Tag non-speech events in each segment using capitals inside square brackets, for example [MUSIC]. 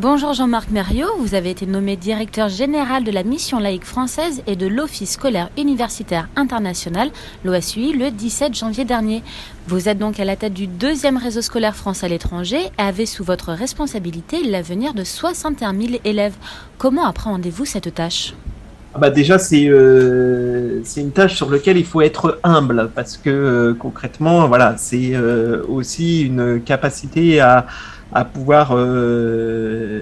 Bonjour Jean-Marc Mériot, vous avez été nommé directeur général de la mission laïque française et de l'Office scolaire universitaire international, l'OSUI, le 17 janvier dernier. Vous êtes donc à la tête du deuxième réseau scolaire France à l'étranger et avez sous votre responsabilité l'avenir de 61 000 élèves. Comment appréhendez-vous cette tâche? Ah bah déjà, c'est euh, c'est une tâche sur laquelle il faut être humble parce que euh, concrètement, voilà, c'est euh, aussi une capacité à, à pouvoir euh,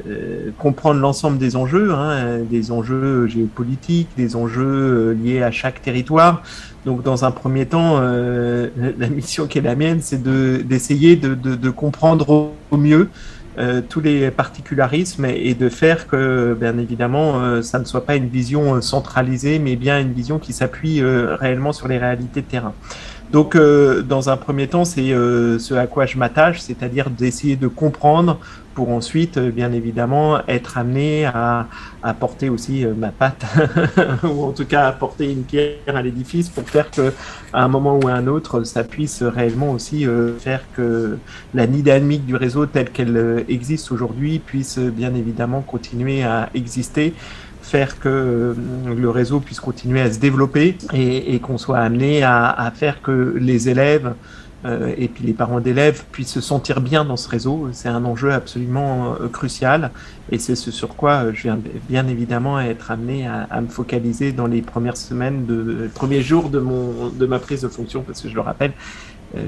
comprendre l'ensemble des enjeux, hein, des enjeux géopolitiques, des enjeux liés à chaque territoire. Donc, dans un premier temps, la mission qui est la mienne, c'est d'essayer de, de, de, comprendre au mieux euh, tous les particularismes et, de faire que, bien évidemment, euh, ça ne soit pas une vision euh, centralisée, mais bien une vision qui s'appuie réellement sur les réalités de terrain. Donc, dans un premier temps, c'est ce à quoi je m'attache, c'est-à-dire d'essayer de comprendre pour ensuite, euh, bien évidemment, être amené à, à porter aussi euh, ma patte, [LAUGHS] ou en tout cas à porter une pierre à l'édifice pour faire que, à un moment ou à un autre, ça puisse réellement aussi euh, faire que la dynamique du réseau telle qu'elle existe aujourd'hui puisse bien évidemment continuer à exister faire que le réseau puisse continuer à se développer et, qu'on soit amené à, faire que les élèves euh, et puis les parents d'élèves puissent se sentir bien dans ce réseau. C'est un enjeu absolument euh, crucial et c'est ce sur quoi euh, je viens bien évidemment être amené à, me focaliser dans les premières semaines, de, premiers jours de, mon, de ma prise de fonction parce que je le rappelle,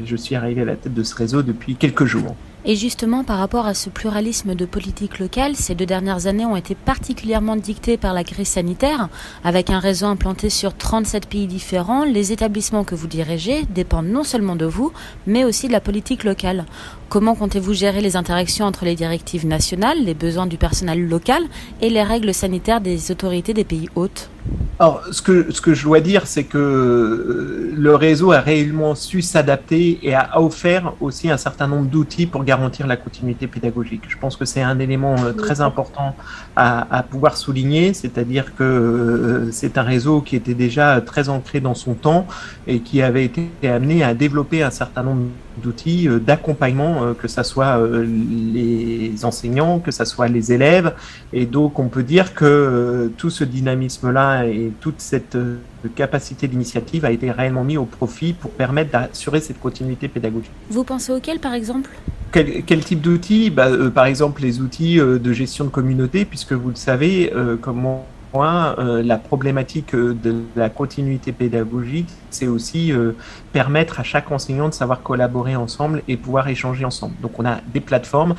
je suis arrivé à la tête de ce réseau depuis quelques jours. Et justement, par rapport à ce pluralisme de politique locale, ces deux dernières années ont été particulièrement dictées par la crise sanitaire. Avec un réseau implanté sur 37 pays différents, les établissements que vous dirigez dépendent non seulement de vous, mais aussi de la politique locale. Comment comptez-vous gérer les interactions entre les directives nationales, les besoins du personnel local et les règles sanitaires des autorités des pays hôtes? Alors, ce que, ce que je dois dire, c'est que euh, le réseau a réellement su s'adapter et a offert aussi un certain nombre d'outils pour garantir la continuité pédagogique. Je pense que c'est un élément euh, très important à, à pouvoir souligner, c'est-à-dire que euh, c'est un réseau qui était déjà très ancré dans son temps et qui avait été amené à développer un certain nombre d'outils d'accompagnement, que ce soit les enseignants, que ce soit les élèves. Et donc, on peut dire que tout ce dynamisme-là et toute cette euh, capacité d'initiative a été réellement mis au profit pour permettre d'assurer cette continuité pédagogique. Vous pensez auquel, par exemple? Quel, quel, type d'outils? Bah, euh, Par exemple, les outils euh, de gestion de communauté, puisque vous le savez, comment euh, la problématique euh, de la continuité pédagogique, c'est aussi euh, permettre à chaque enseignant de savoir collaborer ensemble et pouvoir échanger ensemble. Donc on a des plateformes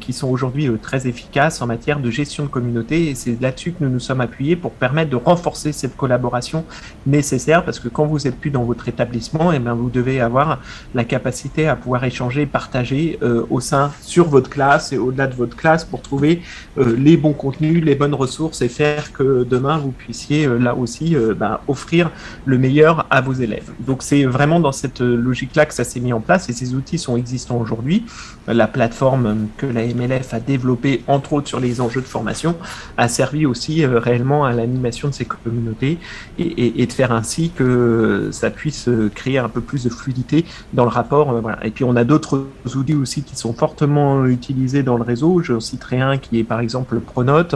qui sont aujourd'hui très efficaces en matière de gestion de communauté et c'est là-dessus que nous nous sommes appuyés pour permettre de renforcer cette collaboration nécessaire parce que quand vous êtes plus dans votre établissement, et eh bien vous devez avoir la capacité à pouvoir échanger, partager au sein sur votre classe et au-delà de votre classe pour trouver les bons contenus, les bonnes ressources et faire que demain vous puissiez euh, là aussi euh, bah, offrir le meilleur à vos élèves. Donc c'est vraiment dans cette euh, logique-là que ça s'est mis en place et ces outils sont existants aujourd'hui. La plateforme que la MLF a développée, entre autres sur les enjeux de formation, a servi aussi réellement à l'animation de ces communautés et, de faire ainsi que ça puisse créer un peu plus de fluidité dans le rapport. Et puis on a d'autres outils aussi qui sont fortement utilisés dans le réseau. Je citerai un qui est par exemple Pronote,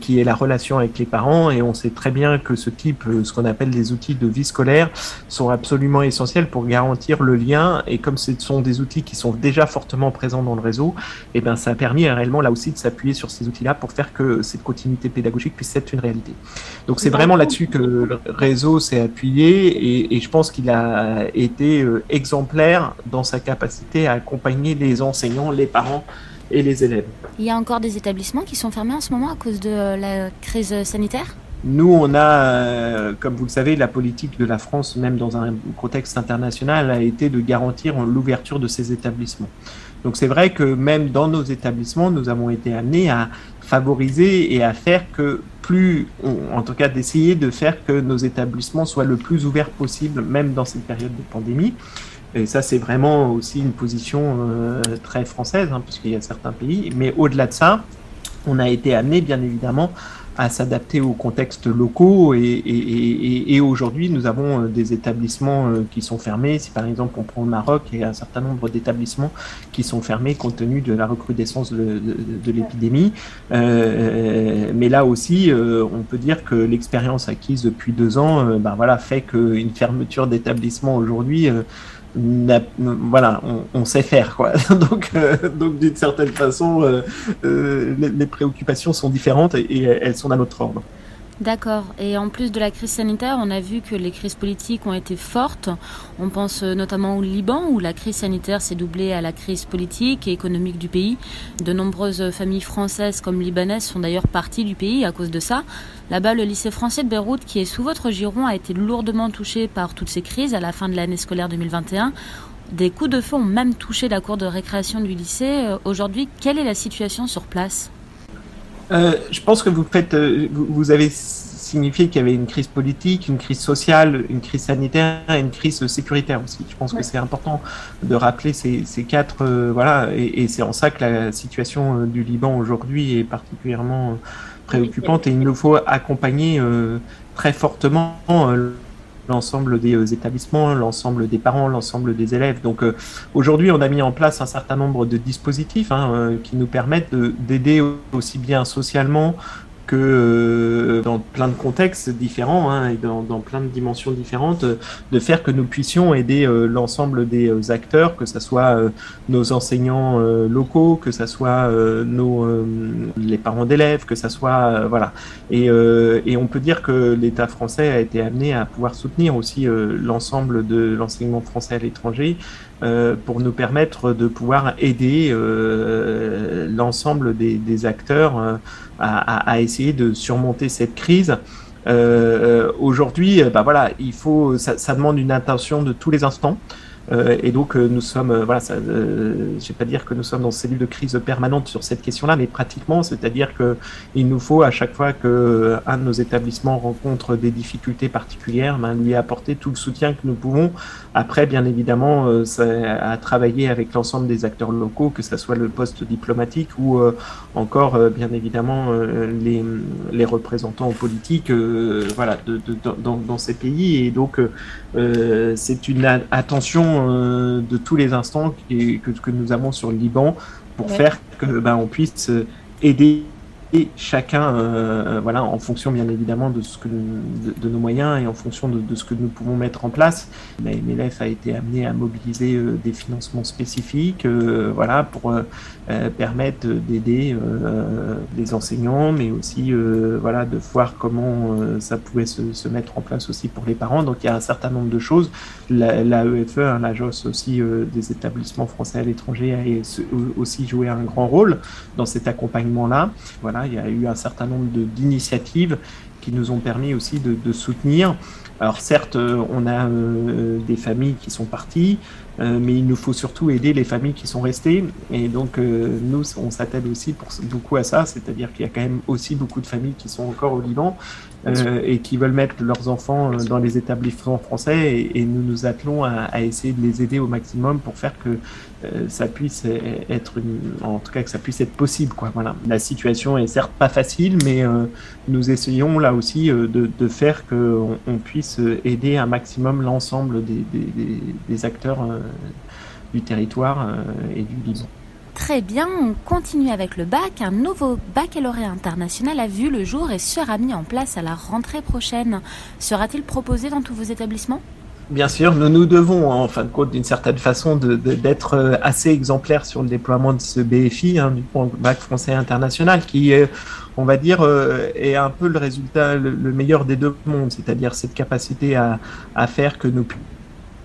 qui est la relation avec les parents et on sait très bien que ce type, euh, ce qu'on appelle des outils de vie scolaire, sont absolument essentiels pour garantir le lien et comme ce sont des outils qui sont déjà fortement présents dans le réseau, et eh ben ça a permis réellement là aussi de s'appuyer sur ces outils-là pour faire que cette continuité pédagogique puisse être une réalité. Donc c'est vraiment là-dessus que le réseau s'est appuyé et, et, je pense qu'il a été euh, exemplaire dans sa capacité à accompagner les enseignants, les parents et les élèves. Il y a encore des établissements qui sont fermés en ce moment à cause de la crise sanitaire? Nous, on a, euh, comme vous le savez, la politique de la France, même dans un contexte international, a été de garantir l'ouverture de ces établissements. Donc c'est vrai que même dans nos établissements, nous avons été amenés à favoriser et à faire que plus, en tout cas d'essayer de faire que nos établissements soient le plus ouverts possible, même dans cette période de pandémie. Et ça, c'est vraiment aussi une position euh, très française, hein, puisqu'il y a certains pays. Mais au-delà de ça, on a été amené, bien évidemment, à s'adapter aux contextes locaux. Et, aujourd'hui, nous avons des établissements qui sont fermés. Si par exemple on prend le Maroc, il y a un certain nombre d'établissements qui sont fermés compte tenu de la recrudescence de, l'épidémie. mais là aussi, on peut dire que l'expérience acquise depuis deux ans ben voilà, fait qu'une fermeture d'établissement aujourd'hui voilà, on, sait faire quoi. [LAUGHS] donc, euh, donc d'une certaine façon, euh, euh, les, préoccupations sont différentes et, elles sont à notre ordre. D'accord. Et en plus de la crise sanitaire, on a vu que les crises politiques ont été fortes. On pense notamment au Liban, où la crise sanitaire s'est doublée à la crise politique et économique du pays. De nombreuses familles françaises comme libanaises sont d'ailleurs parties du pays à cause de ça. Là-bas, le lycée français de Beyrouth, qui est sous votre giron, a été lourdement touché par toutes ces crises à la fin de l'année scolaire 2021. Des coups de feu ont même touché la cour de récréation du lycée. Euh, aujourd'hui, quelle est la situation sur place? Euh, je pense que vous faites, euh, vous, avez signifié qu'il y avait une crise politique, une crise sociale, une crise sanitaire et une crise sécuritaire aussi. Je pense que c'est important de rappeler ces, quatre, euh, voilà, et, c'est en ça que la situation du Liban aujourd'hui est particulièrement préoccupante et il nous faut accompagner très fortement l'ensemble des euh, établissements, l'ensemble des parents, l'ensemble des élèves. Donc euh, aujourd'hui, on a mis en place un certain nombre de dispositifs hein, euh, qui nous permettent d'aider aussi bien socialement que euh, dans plein de contextes différents hein, et dans, plein de dimensions différentes, de faire que nous puissions aider euh, l'ensemble des euh, acteurs, que ce soit nos enseignants locaux, que ce soit nos, les parents d'élèves, que ce soit voilà. Et, on peut dire que l'État français a été amené à pouvoir soutenir aussi l'ensemble de l'enseignement français à l'étranger euh, pour nous permettre de pouvoir aider euh, l'ensemble des, des, acteurs euh, à, à, essayer de surmonter cette crise. Aujourd'hui, bah voilà, il faut, ça, ça, demande une attention de tous les instants. Euh, et donc, euh, nous sommes, euh, voilà, je ne vais pas dire que nous sommes dans une cellule de crise permanente sur cette question-là, mais pratiquement, c'est-à-dire qu'il nous faut à chaque fois qu'un de nos établissements rencontre des difficultés particulières, ben, lui apporter tout le soutien que nous pouvons. Après, bien évidemment, à travailler avec l'ensemble des acteurs locaux, que ce soit le poste diplomatique ou encore, bien évidemment, les, représentants politiques, voilà, dans, ces pays. Et donc, c'est une attention euh, de tous les instants que, que, nous avons sur le Liban pour faire que ben, on puisse aider et chacun, euh, voilà, en fonction bien évidemment de, ce que de, nos moyens et en fonction de, ce que nous pouvons mettre en place. La MLF a été amené à mobiliser euh, des financements spécifiques, euh, voilà, pour permettre d'aider les enseignants, mais aussi, voilà, de voir comment ça pouvait se, se, mettre en place aussi pour les parents. Donc il y a un certain nombre de choses. La, la EFE, hein, l'agence aussi des établissements français à l'étranger, a aussi joué un grand rôle dans cet accompagnement-là. Voilà il y a eu un certain nombre d'initiatives qui nous ont permis aussi de, soutenir. Alors certes, euh, on a euh, des familles qui sont parties, euh, mais il nous faut surtout aider les familles qui sont restées. Et donc nous, on s'attelle aussi pour, beaucoup à ça, c'est-à-dire qu'il y a quand même aussi beaucoup de familles qui sont encore au Liban et qui veulent mettre leurs enfants dans les établissements français. Et, nous nous attelons à, à, essayer de les aider au maximum pour faire que euh, ça puisse être en tout cas que ça puisse être possible quoi voilà la situation est certes pas facile mais euh, nous essayons là aussi euh, de, faire que on, puisse aider un maximum l'ensemble des, acteurs du territoire et du Liban. Très bien, on continue avec le bac. Un nouveau baccalauréat international a vu le jour et sera mis en place à la rentrée prochaine. Sera-t-il proposé dans tous vos établissements? Bien sûr, nous nous devons, en fin de compte, d'une certaine façon, d'être euh, assez exemplaires sur le déploiement de ce BFI, hein, du bac français international, qui, est, on va dire, euh, est un peu le résultat, le, meilleur des deux mondes, c'est-à-dire cette capacité à, à faire que nous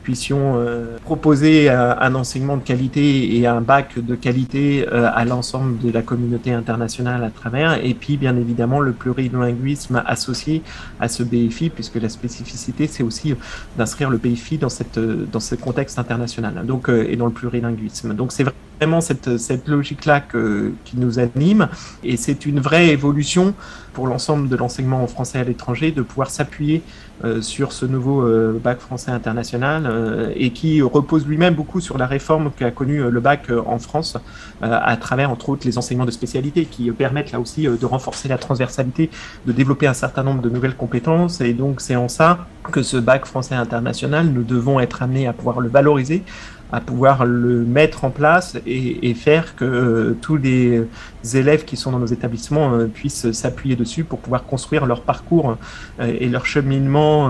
puissions euh, proposer un, enseignement de qualité et un bac de qualité euh, à l'ensemble de la communauté internationale à travers, et puis bien évidemment le plurilinguisme associé à ce BFI, puisque la spécificité c'est aussi d'inscrire le BFI dans, cette, dans ce contexte international, donc, euh, et dans le plurilinguisme. Donc c'est vraiment cette, cette logique-là qui nous anime. Et c'est une vraie évolution pour l'ensemble de l'enseignement français à l'étranger de pouvoir s'appuyer euh, sur ce nouveau euh, bac français international euh, et qui repose lui-même beaucoup sur la réforme qu'a connue le bac en France à travers entre autres les enseignements de spécialité qui permettent là aussi de renforcer la transversalité, de développer un certain nombre de nouvelles compétences. Et donc c'est en ça que ce bac français international, nous devons être amenés à pouvoir le valoriser à pouvoir le mettre en place et, faire que euh, tous les élèves qui sont dans nos établissements euh, puissent s'appuyer dessus pour pouvoir construire leur parcours euh, et leur cheminement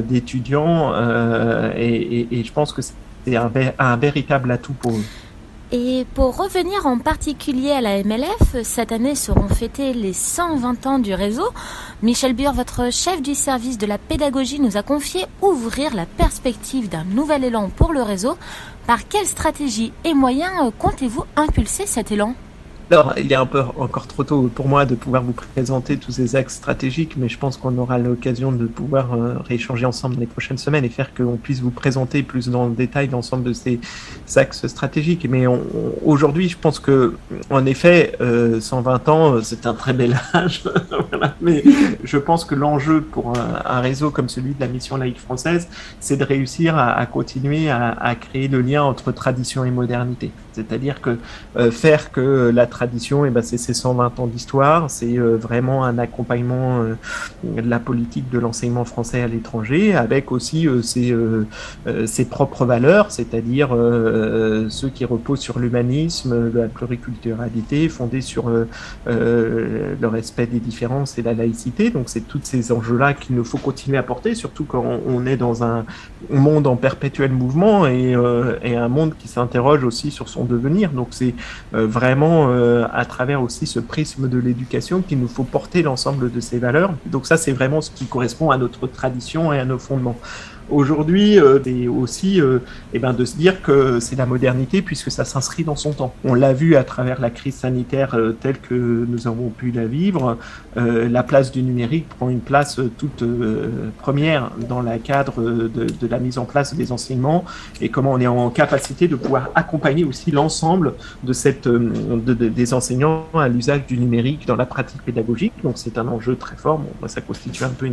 d'étudiants. Et, je pense que c'est un, un véritable atout pour eux. Et pour revenir en particulier à la MLF, cette année seront fêtés les 120 ans du réseau. Michel Bure, votre chef du service de la pédagogie, nous a confié ouvrir la perspective d'un nouvel élan pour le réseau. Par quelle stratégie et moyens comptez-vous impulser cet élan? Alors, il est un peu encore trop tôt pour moi de pouvoir vous présenter tous ces axes stratégiques, mais je pense qu'on aura l'occasion de pouvoir euh, rééchanger ensemble les prochaines semaines et faire qu'on puisse vous présenter plus dans le détail l'ensemble de ces axes stratégiques. Mais aujourd'hui, je pense que, en effet, 120 euh, ans, euh, c'est un très bel [LAUGHS] âge. Mais je pense que l'enjeu pour un, réseau comme celui de la mission laïque française, c'est de réussir à, continuer à, créer le lien entre tradition et modernité. C'est-à-dire que faire que la tradition, et eh ben c'est ces 120 ans d'histoire, c'est euh, vraiment un accompagnement euh, de la politique de l'enseignement français à l'étranger, avec aussi euh, ses, ses, propres valeurs, c'est-à-dire ceux qui reposent sur l'humanisme, la pluriculturalité, fondés sur le respect des différences et la laïcité. Donc c'est tous ces enjeux-là qu'il nous faut continuer à porter, surtout quand on est dans un monde en perpétuel mouvement et, et un monde qui s'interroge aussi sur son devenir. Donc c'est vraiment euh, à travers aussi ce prisme de l'éducation qu'il nous faut porter l'ensemble de ces valeurs. Donc ça, c'est vraiment ce qui correspond à notre tradition et à nos fondements. Aujourd'hui, euh, aussi euh, eh ben, de se dire que c'est la modernité puisque ça s'inscrit dans son temps. On l'a vu à travers la crise sanitaire euh, telle que nous avons pu la vivre. Euh, la place du numérique prend une place toute première dans le cadre de, la mise en place des enseignements et comment on est en capacité de pouvoir accompagner aussi l'ensemble des enseignants à l'usage du numérique dans la pratique pédagogique. Donc c'est un enjeu très fort. Moi, ça constitue un peu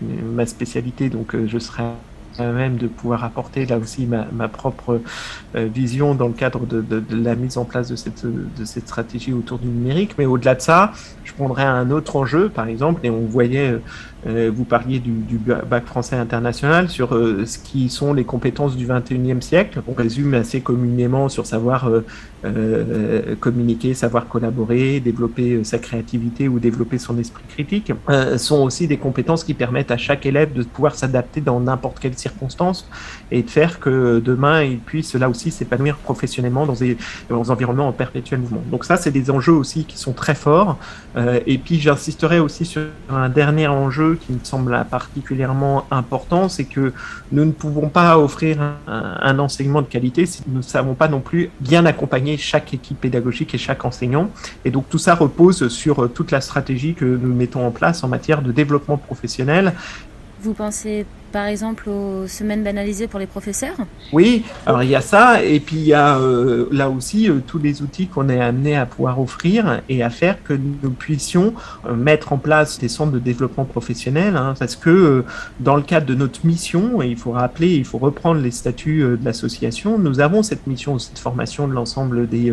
ma spécialité, donc je serai même de pouvoir apporter là aussi ma, propre euh, vision dans le cadre de, la mise en place de cette, stratégie autour du numérique. Mais au-delà de ça, je prendrais un autre enjeu, par exemple, et on voyait euh, euh, vous parliez du, bac français international sur euh, ce qui sont les compétences du 21e siècle. On résume assez communément sur savoir euh, communiquer, savoir collaborer, développer sa créativité ou développer son esprit critique. sont aussi des compétences qui permettent à chaque élève de pouvoir s'adapter dans n'importe quelle circonstance et de faire que demain il puisse là aussi s'épanouir professionnellement dans des, dans environnements en perpétuel mouvement. Donc ça, c'est des enjeux aussi qui sont très forts. et puis j'insisterai aussi sur un dernier enjeu qui me semble particulièrement important, c'est que nous ne pouvons pas offrir un, enseignement de qualité si nous ne savons pas non plus bien accompagner chaque équipe pédagogique et chaque enseignant. Et donc tout ça repose sur toute la stratégie que nous mettons en place en matière de développement professionnel. Vous pensez par exemple aux semaines banalisées pour les professeurs Oui, alors il y a ça, et puis il y a euh, là aussi euh, tous les outils qu'on est amené à pouvoir offrir et à faire que nous puissions euh, mettre en place des centres de développement professionnel, hein, parce que dans le cadre de notre mission, et il faut rappeler, il faut reprendre les statuts de l'association, nous avons cette mission de formation de l'ensemble des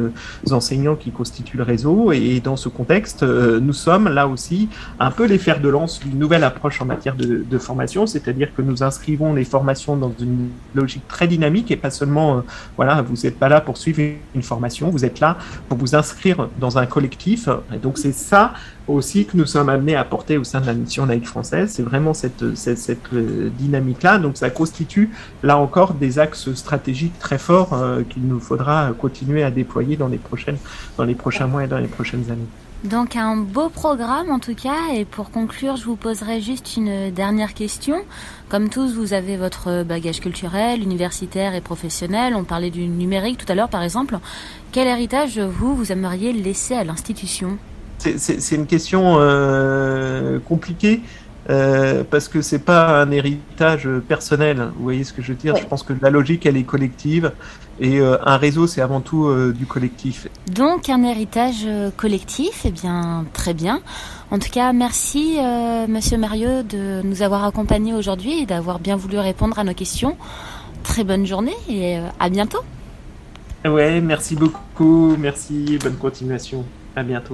enseignants qui constituent le réseau, et dans ce contexte, nous sommes là aussi un peu les fers de lance d'une nouvelle approche en matière de, de formation, c'est-à-dire que nous nous inscrivons les formations dans une logique très dynamique et pas seulement, euh, voilà, vous n'êtes pas là pour suivre une formation, vous êtes là pour vous inscrire dans un collectif. Donc c'est ça aussi que nous sommes amenés à porter au sein de la mission laïque française. C'est vraiment cette, cette, cette euh, dynamique-là. Donc ça constitue là encore des axes stratégiques très forts euh, qu'il nous faudra continuer à déployer dans les prochaines, dans les prochains mois et dans les prochaines années. Donc un beau programme en tout cas et pour conclure je vous poserai juste une dernière question. Comme tous vous avez votre bagage culturel, universitaire et professionnel, on parlait du numérique tout à l'heure par exemple. Quel héritage vous, vous aimeriez laisser à l'institution? C'est une question euh, compliquée euh, parce que c'est pas un héritage personnel. Vous voyez ce que je veux dire? Je pense que la logique, elle est collective, et euh, un réseau, c'est avant tout euh, du collectif. Donc un héritage collectif, eh bien très bien. En tout cas, merci Monsieur Mario de nous avoir accompagnés aujourd'hui et d'avoir bien voulu répondre à nos questions. Très bonne journée et à bientôt. Ouais, merci beaucoup, merci, bonne continuation. À bientôt.